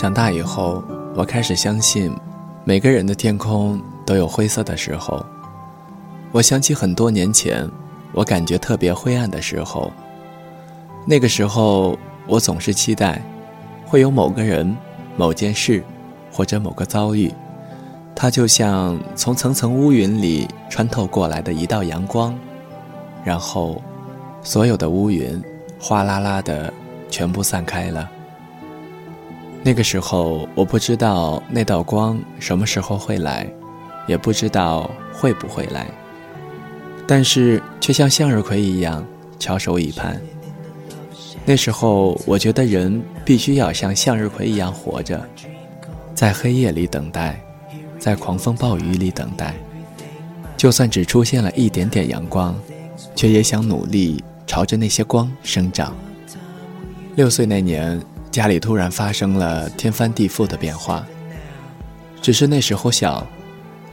长大以后，我开始相信，每个人的天空都有灰色的时候。我想起很多年前，我感觉特别灰暗的时候。那个时候，我总是期待，会有某个人、某件事，或者某个遭遇，它就像从层层乌云里穿透过来的一道阳光，然后，所有的乌云哗啦啦的全部散开了。那个时候，我不知道那道光什么时候会来，也不知道会不会来，但是却像向日葵一样翘首以盼。那时候，我觉得人必须要像向日葵一样活着，在黑夜里等待，在狂风暴雨里等待，就算只出现了一点点阳光，却也想努力朝着那些光生长。六岁那年。家里突然发生了天翻地覆的变化。只是那时候小，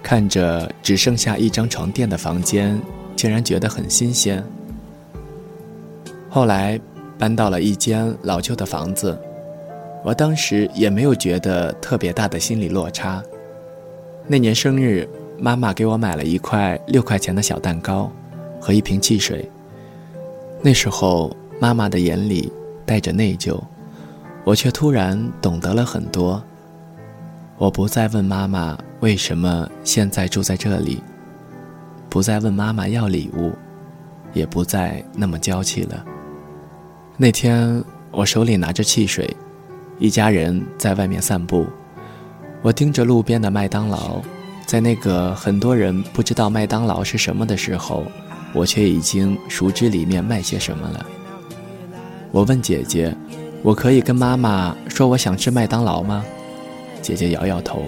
看着只剩下一张床垫的房间，竟然觉得很新鲜。后来搬到了一间老旧的房子，我当时也没有觉得特别大的心理落差。那年生日，妈妈给我买了一块六块钱的小蛋糕和一瓶汽水。那时候妈妈的眼里带着内疚。我却突然懂得了很多。我不再问妈妈为什么现在住在这里，不再问妈妈要礼物，也不再那么娇气了。那天我手里拿着汽水，一家人在外面散步，我盯着路边的麦当劳，在那个很多人不知道麦当劳是什么的时候，我却已经熟知里面卖些什么了。我问姐姐。我可以跟妈妈说我想吃麦当劳吗？姐姐摇摇头。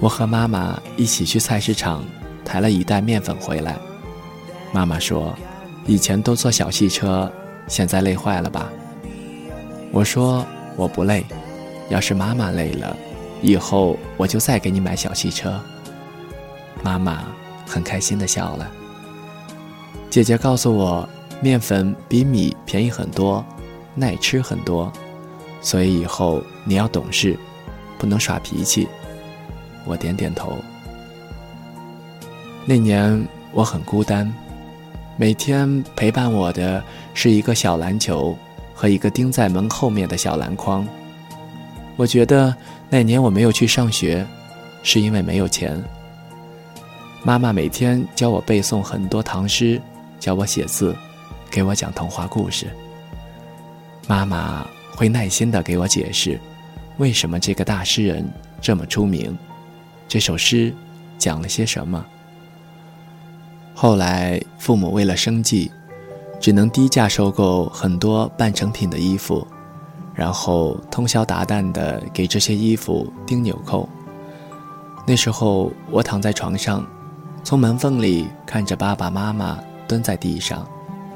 我和妈妈一起去菜市场，抬了一袋面粉回来。妈妈说：“以前都坐小汽车，现在累坏了吧？”我说：“我不累，要是妈妈累了，以后我就再给你买小汽车。”妈妈很开心的笑了。姐姐告诉我，面粉比米便宜很多。耐吃很多，所以以后你要懂事，不能耍脾气。我点点头。那年我很孤单，每天陪伴我的是一个小篮球和一个钉在门后面的小篮筐。我觉得那年我没有去上学，是因为没有钱。妈妈每天教我背诵很多唐诗，教我写字，给我讲童话故事。妈妈会耐心地给我解释，为什么这个大诗人这么出名，这首诗讲了些什么。后来，父母为了生计，只能低价收购很多半成品的衣服，然后通宵达旦地给这些衣服钉纽扣。那时候，我躺在床上，从门缝里看着爸爸妈妈蹲在地上，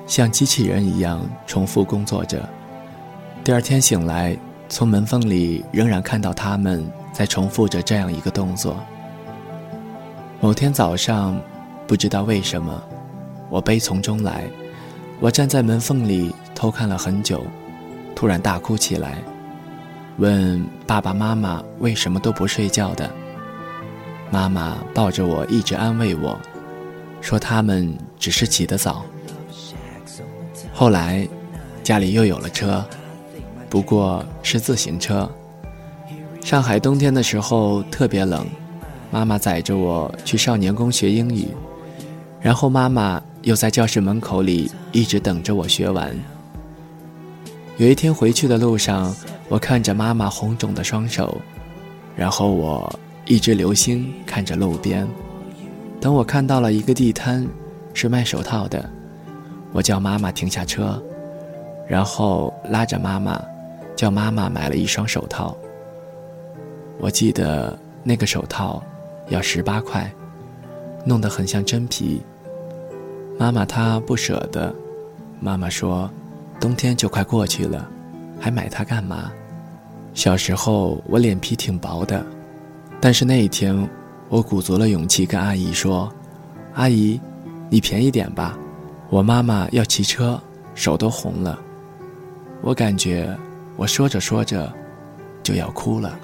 像机器人一样重复工作着。第二天醒来，从门缝里仍然看到他们在重复着这样一个动作。某天早上，不知道为什么，我悲从中来，我站在门缝里偷看了很久，突然大哭起来，问爸爸妈妈为什么都不睡觉的。妈妈抱着我一直安慰我，说他们只是起得早。后来，家里又有了车。不过是自行车。上海冬天的时候特别冷，妈妈载着我去少年宫学英语，然后妈妈又在教室门口里一直等着我学完。有一天回去的路上，我看着妈妈红肿的双手，然后我一直留心看着路边。等我看到了一个地摊，是卖手套的，我叫妈妈停下车，然后拉着妈妈。叫妈妈买了一双手套。我记得那个手套要十八块，弄得很像真皮。妈妈她不舍得，妈妈说：“冬天就快过去了，还买它干嘛？”小时候我脸皮挺薄的，但是那一天我鼓足了勇气跟阿姨说：“阿姨，你便宜点吧，我妈妈要骑车，手都红了。”我感觉。我说着说着，就要哭了。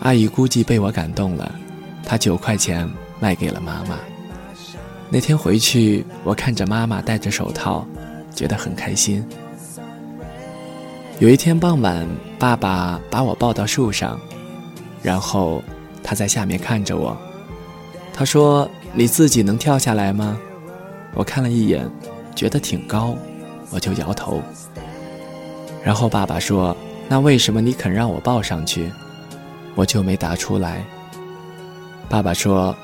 阿姨估计被我感动了，她九块钱卖给了妈妈。那天回去，我看着妈妈戴着手套，觉得很开心。有一天傍晚，爸爸把我抱到树上，然后他在下面看着我，他说：“你自己能跳下来吗？”我看了一眼，觉得挺高，我就摇头。然后爸爸说：“那为什么你肯让我抱上去？”我就没答出来。爸爸说：“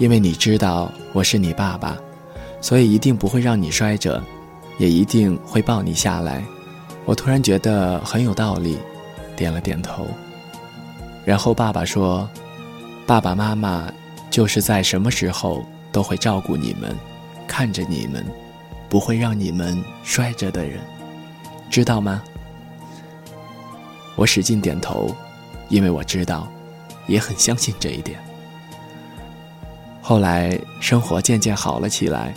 因为你知道我是你爸爸，所以一定不会让你摔着，也一定会抱你下来。”我突然觉得很有道理，点了点头。然后爸爸说：“爸爸妈妈就是在什么时候都会照顾你们。”看着你们，不会让你们摔着的人，知道吗？我使劲点头，因为我知道，也很相信这一点。后来生活渐渐好了起来，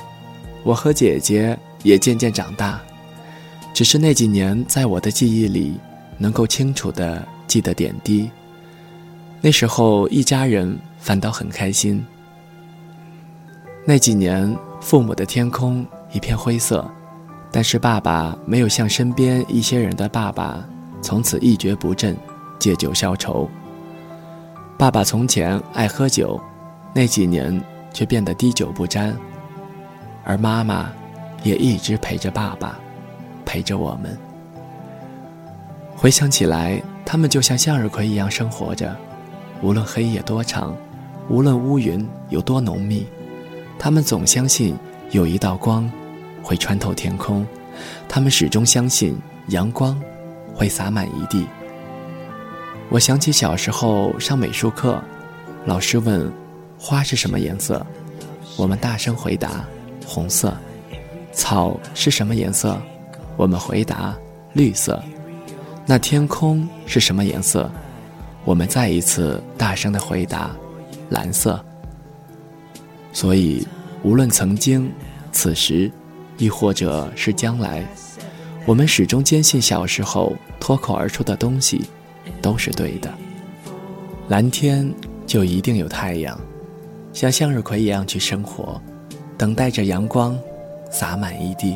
我和姐姐也渐渐长大。只是那几年，在我的记忆里，能够清楚的记得点滴。那时候一家人反倒很开心。那几年。父母的天空一片灰色，但是爸爸没有像身边一些人的爸爸，从此一蹶不振，借酒消愁。爸爸从前爱喝酒，那几年却变得滴酒不沾，而妈妈也一直陪着爸爸，陪着我们。回想起来，他们就像向日葵一样生活着，无论黑夜多长，无论乌云有多浓密。他们总相信有一道光会穿透天空，他们始终相信阳光会洒满一地。我想起小时候上美术课，老师问花是什么颜色，我们大声回答红色；草是什么颜色，我们回答绿色；那天空是什么颜色，我们再一次大声的回答蓝色。所以，无论曾经、此时，亦或者是将来，我们始终坚信小时候脱口而出的东西都是对的。蓝天就一定有太阳，像向日葵一样去生活，等待着阳光洒满一地。